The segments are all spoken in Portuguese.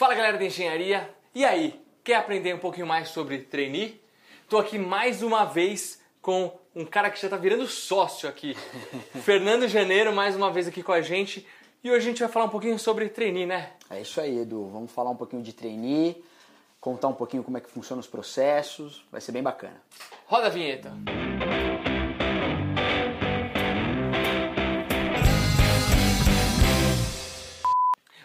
Fala galera da engenharia, e aí, quer aprender um pouquinho mais sobre trainee? Tô aqui mais uma vez com um cara que já tá virando sócio aqui, Fernando Janeiro, mais uma vez aqui com a gente. E hoje a gente vai falar um pouquinho sobre trainee, né? É isso aí, Edu. Vamos falar um pouquinho de trainee, contar um pouquinho como é que funcionam os processos, vai ser bem bacana. Roda a vinheta.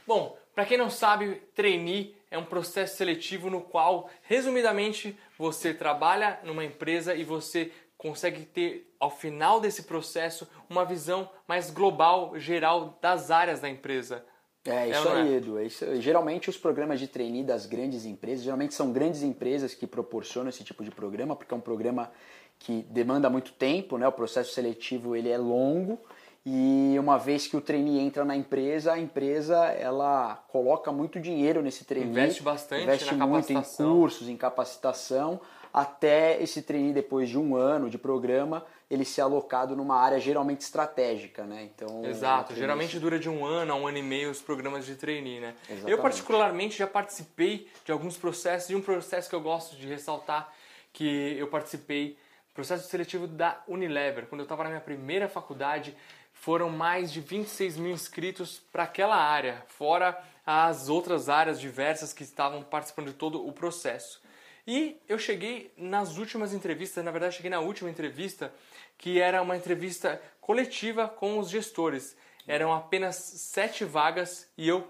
Bom, para quem não sabe, trainee é um processo seletivo no qual, resumidamente, você trabalha numa empresa e você consegue ter, ao final desse processo, uma visão mais global, geral das áreas da empresa. É isso aí, é? Edu. É isso, geralmente os programas de trainee das grandes empresas, geralmente são grandes empresas que proporcionam esse tipo de programa, porque é um programa que demanda muito tempo, né? O processo seletivo ele é longo e uma vez que o trainee entra na empresa, a empresa ela coloca muito dinheiro nesse trainee. Investe bastante investe muito em cursos, em capacitação, até esse trainee, depois de um ano de programa, ele ser alocado numa área geralmente estratégica, né? Então, Exato, geralmente dura de um ano a um ano e meio os programas de trainee, né? Exatamente. Eu particularmente já participei de alguns processos, e um processo que eu gosto de ressaltar, que eu participei, processo seletivo da Unilever, quando eu estava na minha primeira faculdade, foram mais de 26 mil inscritos para aquela área, fora as outras áreas diversas que estavam participando de todo o processo. E eu cheguei nas últimas entrevistas, na verdade cheguei na última entrevista, que era uma entrevista coletiva com os gestores. Eram apenas sete vagas e eu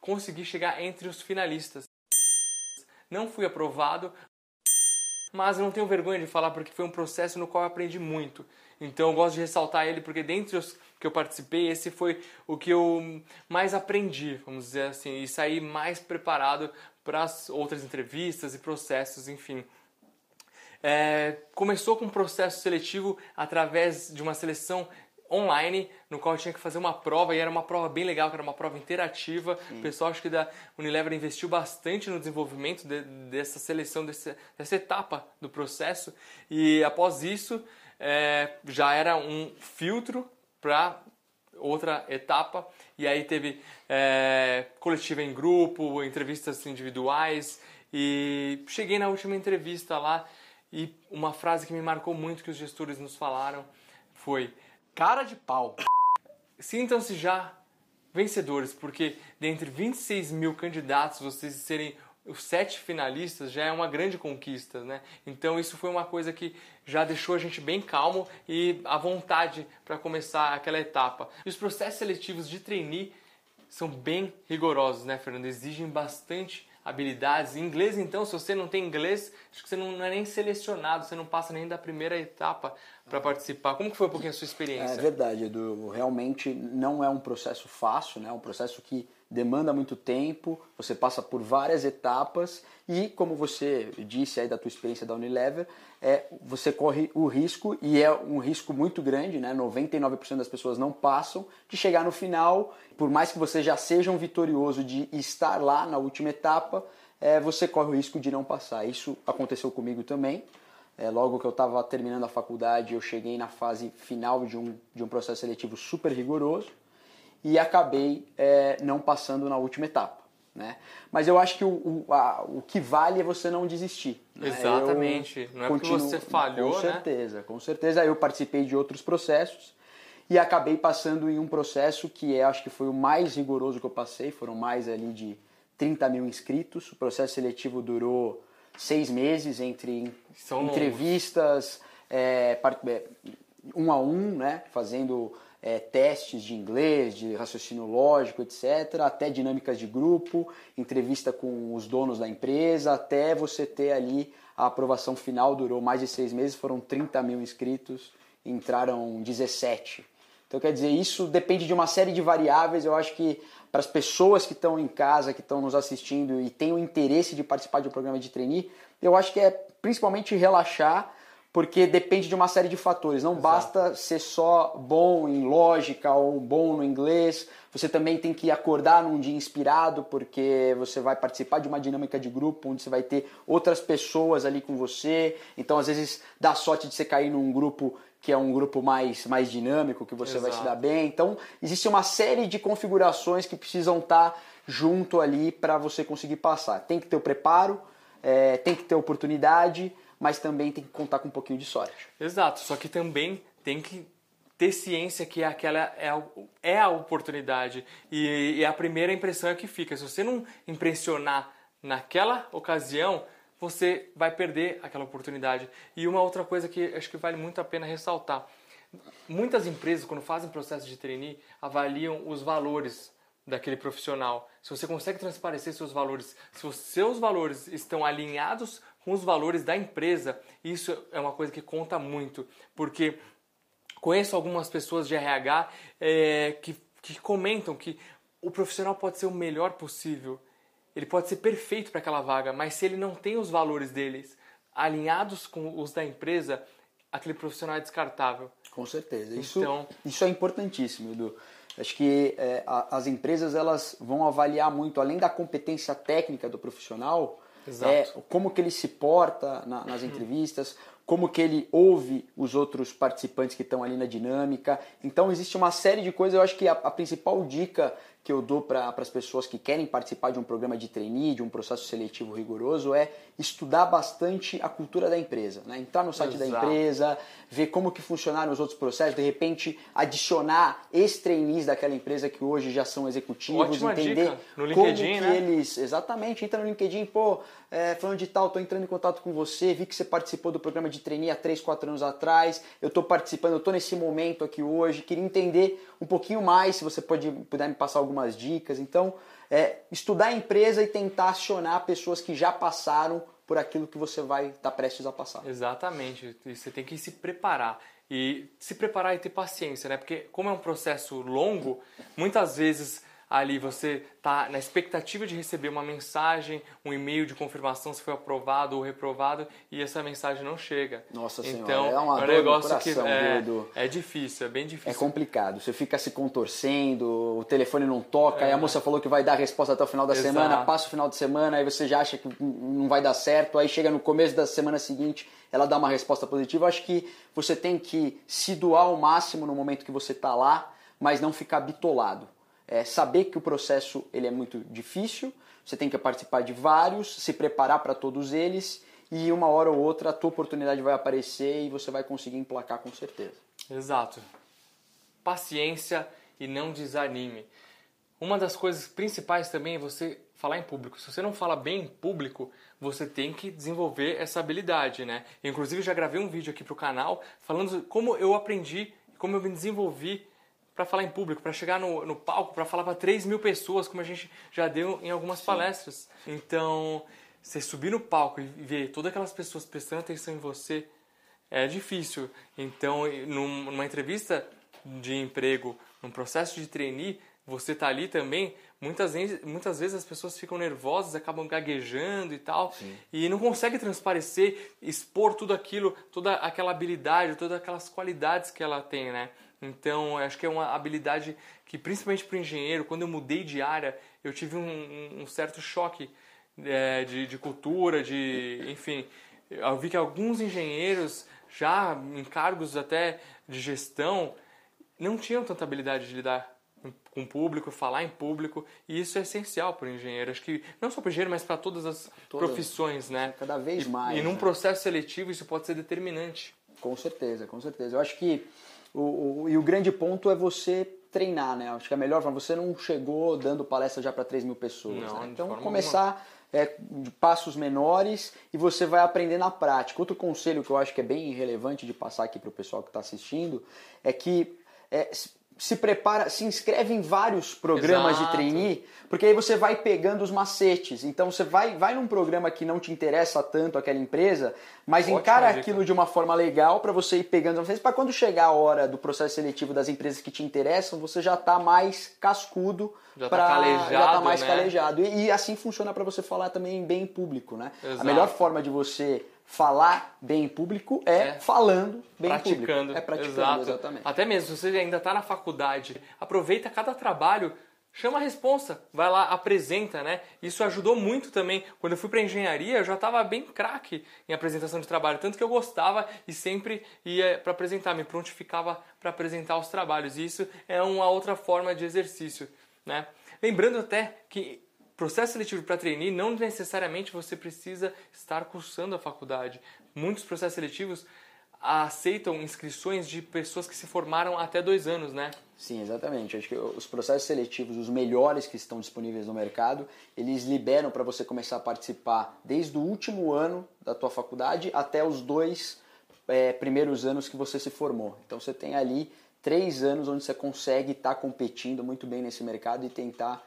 consegui chegar entre os finalistas. Não fui aprovado, mas eu não tenho vergonha de falar porque foi um processo no qual eu aprendi muito. Então eu gosto de ressaltar ele porque dentre os que eu participei, esse foi o que eu mais aprendi, vamos dizer assim, e saí mais preparado para as outras entrevistas e processos, enfim. É, começou com um processo seletivo através de uma seleção online, no qual eu tinha que fazer uma prova, e era uma prova bem legal, que era uma prova interativa. Sim. O pessoal, acho que da Unilever investiu bastante no desenvolvimento de, dessa seleção, desse, dessa etapa do processo. E após isso, é, já era um filtro para outra etapa. E aí teve é, coletiva em grupo, entrevistas individuais. E cheguei na última entrevista lá e uma frase que me marcou muito que os gestores nos falaram foi cara de pau. Sintam-se já vencedores, porque dentre 26 mil candidatos, vocês serem os sete finalistas já é uma grande conquista, né? Então isso foi uma coisa que já deixou a gente bem calmo e à vontade para começar aquela etapa. E os processos seletivos de trainee são bem rigorosos, né, Fernando? Exigem bastante habilidades. Em inglês, então, se você não tem inglês, acho que você não é nem selecionado, você não passa nem da primeira etapa para participar. Como que foi um pouquinho a sua experiência? É verdade, Edu. Realmente não é um processo fácil, né? É um processo que demanda muito tempo, você passa por várias etapas e, como você disse aí da tua experiência da Unilever, é, você corre o risco, e é um risco muito grande, né? 99% das pessoas não passam, de chegar no final, por mais que você já seja um vitorioso de estar lá na última etapa, é, você corre o risco de não passar. Isso aconteceu comigo também. É, logo que eu estava terminando a faculdade, eu cheguei na fase final de um, de um processo seletivo super rigoroso e acabei é, não passando na última etapa. Né? Mas eu acho que o, o, a, o que vale é você não desistir. Né? Exatamente. Eu não é continuo, porque você falhou, Com certeza, né? com certeza. Eu participei de outros processos e acabei passando em um processo que é, acho que foi o mais rigoroso que eu passei. Foram mais ali de 30 mil inscritos. O processo seletivo durou seis meses entre São entrevistas é, é, um a um, né? Fazendo é, testes de inglês, de raciocínio lógico, etc., até dinâmicas de grupo, entrevista com os donos da empresa, até você ter ali a aprovação final, durou mais de seis meses, foram 30 mil inscritos, entraram 17. Então, quer dizer, isso depende de uma série de variáveis. Eu acho que para as pessoas que estão em casa, que estão nos assistindo e têm o interesse de participar de um programa de trainee, eu acho que é principalmente relaxar porque depende de uma série de fatores. Não Exato. basta ser só bom em lógica ou bom no inglês. Você também tem que acordar num dia inspirado, porque você vai participar de uma dinâmica de grupo onde você vai ter outras pessoas ali com você. Então, às vezes, dá sorte de você cair num grupo que é um grupo mais, mais dinâmico, que você Exato. vai se dar bem. Então, existe uma série de configurações que precisam estar junto ali para você conseguir passar. Tem que ter o preparo, é, tem que ter oportunidade, mas também tem que contar com um pouquinho de sorte. Exato, só que também tem que ter ciência que aquela é a, é a oportunidade e, e a primeira impressão é que fica. Se você não impressionar naquela ocasião, você vai perder aquela oportunidade. E uma outra coisa que acho que vale muito a pena ressaltar: muitas empresas, quando fazem processo de trainee, avaliam os valores daquele profissional. Se você consegue transparecer seus valores, se os seus valores estão alinhados com os valores da empresa, isso é uma coisa que conta muito, porque conheço algumas pessoas de RH é, que, que comentam que o profissional pode ser o melhor possível, ele pode ser perfeito para aquela vaga, mas se ele não tem os valores deles alinhados com os da empresa, aquele profissional é descartável. Com certeza. Isso, então, isso é importantíssimo, Edu. Acho que é, a, as empresas elas vão avaliar muito, além da competência técnica do profissional, é, como que ele se porta na, nas entrevistas, como que ele ouve os outros participantes que estão ali na dinâmica. Então existe uma série de coisas. Eu acho que a, a principal dica que eu dou para as pessoas que querem participar de um programa de trainee, de um processo seletivo rigoroso, é estudar bastante a cultura da empresa. Né? Entrar no site Exato. da empresa, ver como que funcionaram os outros processos, de repente adicionar ex-trainees daquela empresa que hoje já são executivos, Ótima entender dica. no LinkedIn, como que né? eles... Exatamente, entra no LinkedIn, pô, é, falando de tal, estou entrando em contato com você, vi que você participou do programa de trainee há 3, 4 anos atrás, eu estou participando, eu estou nesse momento aqui hoje, queria entender um pouquinho mais, se você pode, puder me passar algumas dicas. Então, é, estudar a empresa e tentar acionar pessoas que já passaram por aquilo que você vai estar tá prestes a passar. Exatamente. Você tem que se preparar. E se preparar e ter paciência, né? Porque como é um processo longo, muitas vezes ali você está na expectativa de receber uma mensagem, um e-mail de confirmação se foi aprovado ou reprovado e essa mensagem não chega. Nossa então, senhora, é uma é um dor negócio coração, que é, Edu. é difícil, é bem difícil. É complicado, você fica se contorcendo, o telefone não toca, é. aí a moça falou que vai dar a resposta até o final da Exato. semana, passa o final de semana, aí você já acha que não vai dar certo, aí chega no começo da semana seguinte, ela dá uma resposta positiva. Acho que você tem que se doar ao máximo no momento que você está lá, mas não ficar bitolado é, saber que o processo ele é muito difícil, você tem que participar de vários, se preparar para todos eles e uma hora ou outra a tua oportunidade vai aparecer e você vai conseguir emplacar com certeza. Exato. Paciência e não desanime. Uma das coisas principais também é você falar em público. Se você não fala bem em público, você tem que desenvolver essa habilidade, né? Inclusive já gravei um vídeo aqui para o canal falando como eu aprendi, como eu me desenvolvi para falar em público, para chegar no, no palco, para falar para 3 mil pessoas, como a gente já deu em algumas Sim. palestras. Então, você subir no palco e ver todas aquelas pessoas prestando atenção em você é difícil. Então, numa entrevista de emprego, num processo de trainee, você tá ali também, muitas vezes, muitas vezes as pessoas ficam nervosas, acabam gaguejando e tal, Sim. e não consegue transparecer, expor tudo aquilo, toda aquela habilidade, todas aquelas qualidades que ela tem, né? Então, acho que é uma habilidade que, principalmente para o engenheiro, quando eu mudei de área, eu tive um, um certo choque é, de, de cultura, de. Enfim, eu vi que alguns engenheiros, já em cargos até de gestão, não tinham tanta habilidade de lidar com o público, falar em público, e isso é essencial para o engenheiro. Acho que não só para o engenheiro, mas para todas as todas, profissões, né? Cada vez mais. E, e num né? processo seletivo isso pode ser determinante. Com certeza, com certeza. Eu acho que o, o, e o grande ponto é você treinar, né? Acho que é melhor, você não chegou dando palestra já para 3 mil pessoas. Não, né? Então começar é, de passos menores e você vai aprender na prática. Outro conselho que eu acho que é bem relevante de passar aqui para o pessoal que está assistindo é que é, se prepara, se inscreve em vários programas Exato. de trainee, porque aí você vai pegando os macetes. Então você vai, vai num programa que não te interessa tanto aquela empresa, mas Ótima encara dica. aquilo de uma forma legal para você ir pegando os macetes, para quando chegar a hora do processo seletivo das empresas que te interessam, você já está mais cascudo, já está calejado, já tá mais né? calejado. E, e assim funciona para você falar também bem em público, né? Exato. A melhor forma de você falar bem em público é, é. falando bem praticando. em público. É praticando, Exato. exatamente. Até mesmo, se você ainda está na faculdade, aproveita cada trabalho, chama a responsa, vai lá, apresenta, né? Isso ajudou muito também. Quando eu fui para engenharia, eu já estava bem craque em apresentação de trabalho, tanto que eu gostava e sempre ia para apresentar, me prontificava para apresentar os trabalhos. E isso é uma outra forma de exercício, né? Lembrando até que processo seletivo para trainee não necessariamente você precisa estar cursando a faculdade. Muitos processos seletivos aceitam inscrições de pessoas que se formaram até dois anos, né? Sim, exatamente. Acho que os processos seletivos, os melhores que estão disponíveis no mercado, eles liberam para você começar a participar desde o último ano da tua faculdade até os dois é, primeiros anos que você se formou. Então você tem ali três anos onde você consegue estar tá competindo muito bem nesse mercado e tentar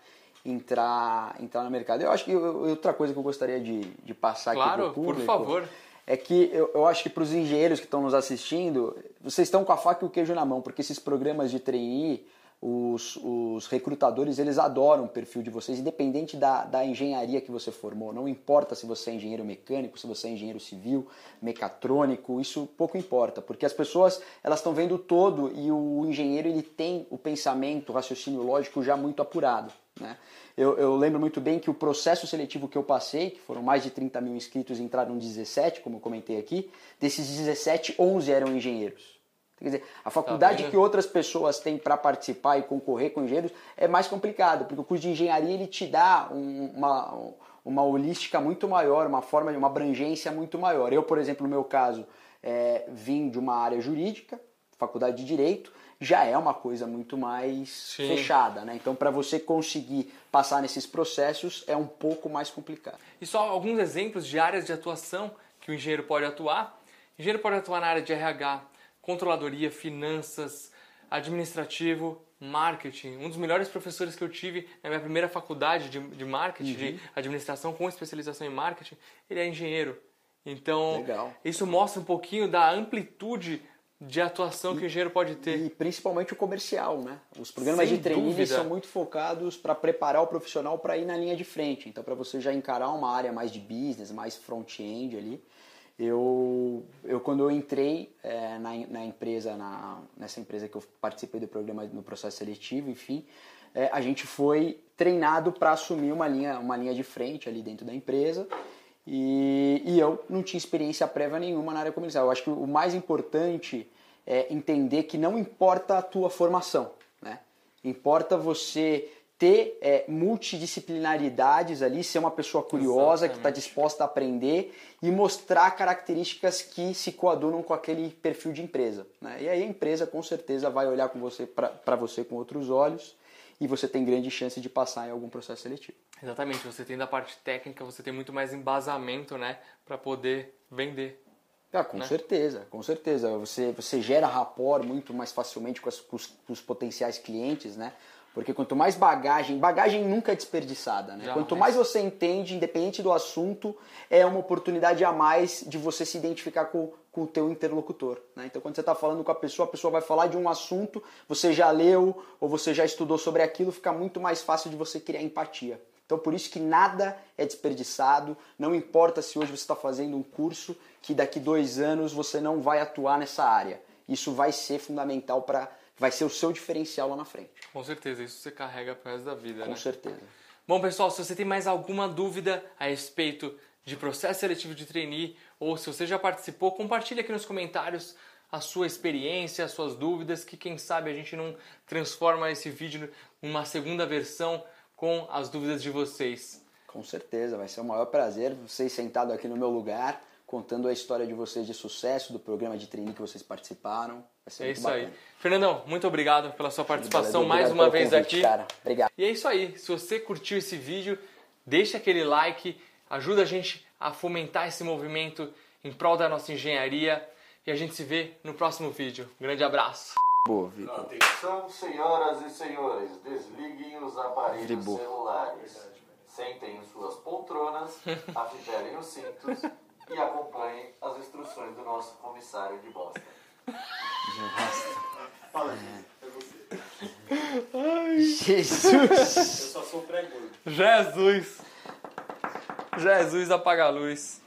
entrar, entrar no mercado. Eu acho que outra coisa que eu gostaria de, de passar claro, aqui para o público... Claro, por favor é que eu, eu acho que para os engenheiros que estão nos assistindo, vocês estão com a faca e o queijo na mão, porque esses programas de trainee, os, os recrutadores, eles adoram o perfil de vocês, independente da, da engenharia que você formou. Não importa se você é engenheiro mecânico, se você é engenheiro civil, mecatrônico, isso pouco importa, porque as pessoas elas estão vendo todo e o engenheiro ele tem o pensamento, o raciocínio lógico já muito apurado. Né? Eu, eu, lembro muito bem que o processo seletivo que eu passei, que foram mais de 30 mil inscritos, entraram 17, como eu comentei aqui. Desses 17, 11 eram engenheiros. Quer dizer, a faculdade tá que outras pessoas têm para participar e concorrer com engenheiros é mais complicado, porque o curso de engenharia ele te dá um, uma, uma holística muito maior, uma forma de uma abrangência muito maior. Eu, por exemplo, no meu caso, é, vim de uma área jurídica, faculdade de direito, já é uma coisa muito mais Sim. fechada, né? Então, para você conseguir passar nesses processos é um pouco mais complicado. E só alguns exemplos de áreas de atuação que o engenheiro pode atuar. O engenheiro pode atuar na área de RH, controladoria, finanças, administrativo, marketing. Um dos melhores professores que eu tive na minha primeira faculdade de, de marketing, uhum. de administração com especialização em marketing, ele é engenheiro. Então, Legal. isso mostra um pouquinho da amplitude de atuação e, que o engenheiro pode ter. E principalmente o comercial, né? Os programas Sem de training são muito focados para preparar o profissional para ir na linha de frente. Então, para você já encarar uma área mais de business, mais front-end ali, eu, eu quando eu entrei é, na, na empresa, na, nessa empresa que eu participei do programa no processo seletivo, enfim, é, a gente foi treinado para assumir uma linha, uma linha de frente ali dentro da empresa e, e eu não tinha experiência prévia nenhuma na área comercial. Eu acho que o mais importante é entender que não importa a tua formação, né? Importa você ter é, multidisciplinaridades ali, ser uma pessoa curiosa, Exatamente. que está disposta a aprender e mostrar características que se coadunam com aquele perfil de empresa. Né? E aí a empresa com certeza vai olhar com você para você com outros olhos e você tem grande chance de passar em algum processo seletivo. Exatamente, você tem da parte técnica, você tem muito mais embasamento, né, para poder vender. Ah, com né? certeza, com certeza. Você, você gera rapport muito mais facilmente com, as, com, os, com os potenciais clientes, né? Porque quanto mais bagagem, bagagem nunca é desperdiçada, né? Quanto mais você entende, independente do assunto, é uma oportunidade a mais de você se identificar com, com o teu interlocutor, né? Então quando você está falando com a pessoa, a pessoa vai falar de um assunto, você já leu ou você já estudou sobre aquilo, fica muito mais fácil de você criar empatia. Então por isso que nada é desperdiçado, não importa se hoje você está fazendo um curso que daqui dois anos você não vai atuar nessa área. Isso vai ser fundamental para vai ser o seu diferencial lá na frente. Com certeza, isso você carrega para o resto da vida, Com né? certeza. Bom, pessoal, se você tem mais alguma dúvida a respeito de processo seletivo de trainee ou se você já participou, compartilhe aqui nos comentários a sua experiência, as suas dúvidas, que quem sabe a gente não transforma esse vídeo numa segunda versão com as dúvidas de vocês. Com certeza, vai ser o maior prazer vocês sentado aqui no meu lugar, contando a história de vocês de sucesso, do programa de trainee que vocês participaram. Vai ser é muito isso bacana. aí. Fernandão, muito obrigado pela sua participação obrigado mais uma vez convite, aqui. Cara. Obrigado. E é isso aí. Se você curtiu esse vídeo, deixa aquele like, ajuda a gente a fomentar esse movimento em prol da nossa engenharia e a gente se vê no próximo vídeo. Um grande abraço. Boa, Vitor. Atenção, senhoras e senhores, desliguem os aparelhos Fribou. celulares. Sentem em suas poltronas, afivelem os cintos e acompanhem as instruções do nosso comissário de bosta. Fala, gente. É você. Jesus! Eu só sou pré-gordo. Jesus! Jesus apaga a luz.